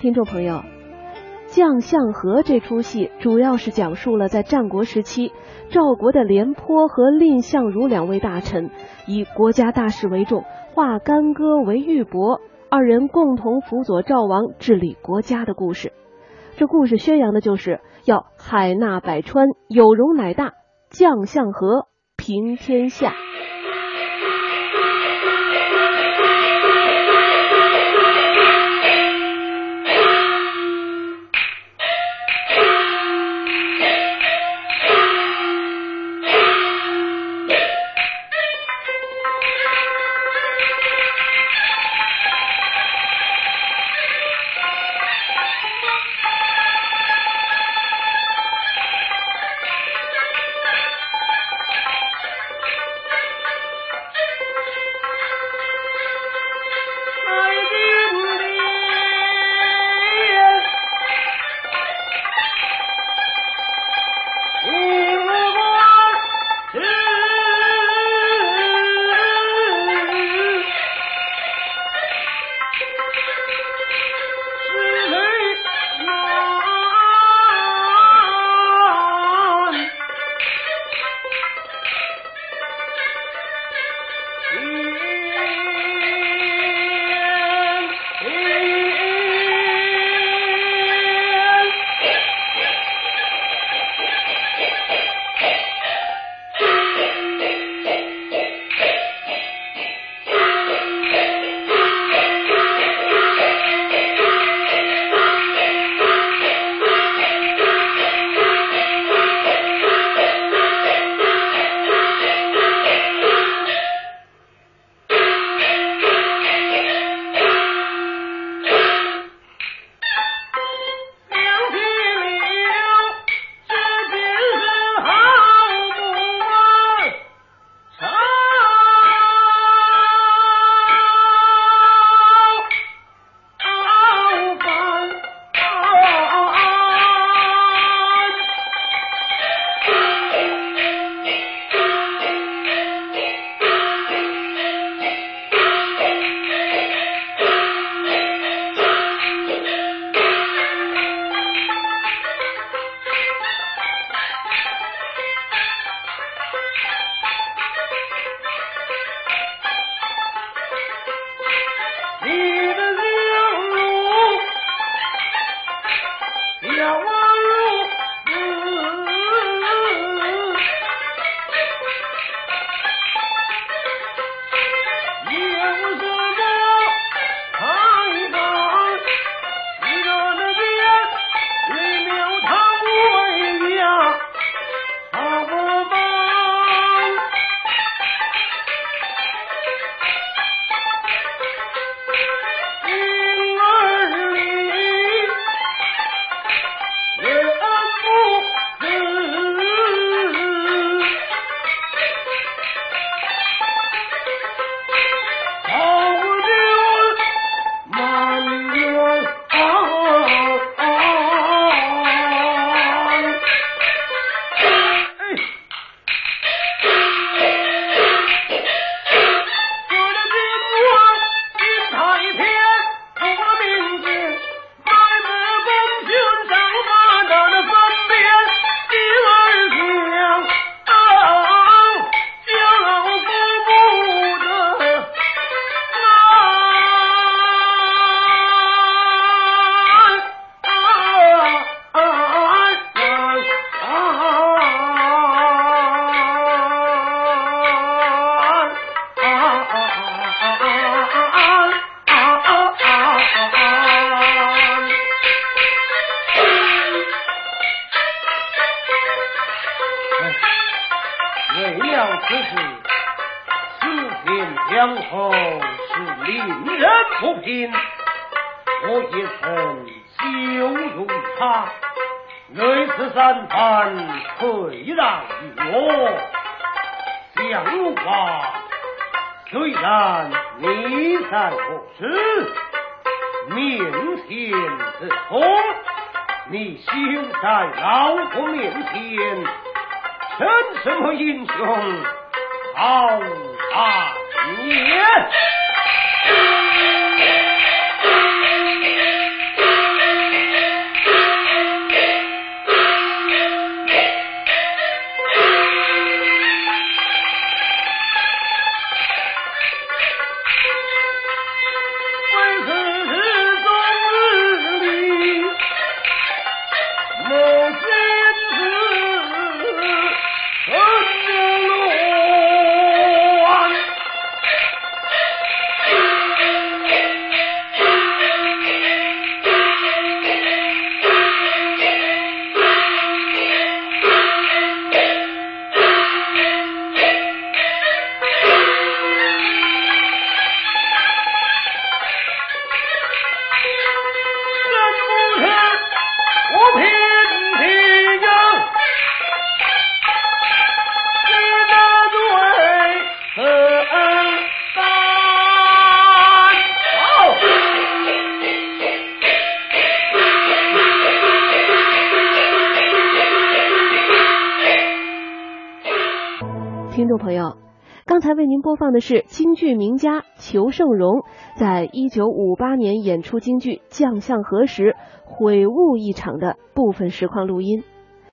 听众朋友，《将相和》这出戏主要是讲述了在战国时期，赵国的廉颇和蔺相如两位大臣以国家大事为重，化干戈为玉帛，二人共同辅佐赵王治理国家的故事。这故事宣扬的就是要海纳百川，有容乃大，将相和，平天下。يوم 了此事，四平江后是令人不平。我也曾羞辱他，内次三番退让于我。讲话虽然你在我时面前之空，你休在老夫面前。称什么英雄？好汉也听众朋友，刚才为您播放的是京剧名家裘盛戎在一九五八年演出京剧《将相和》时悔悟一场的部分实况录音。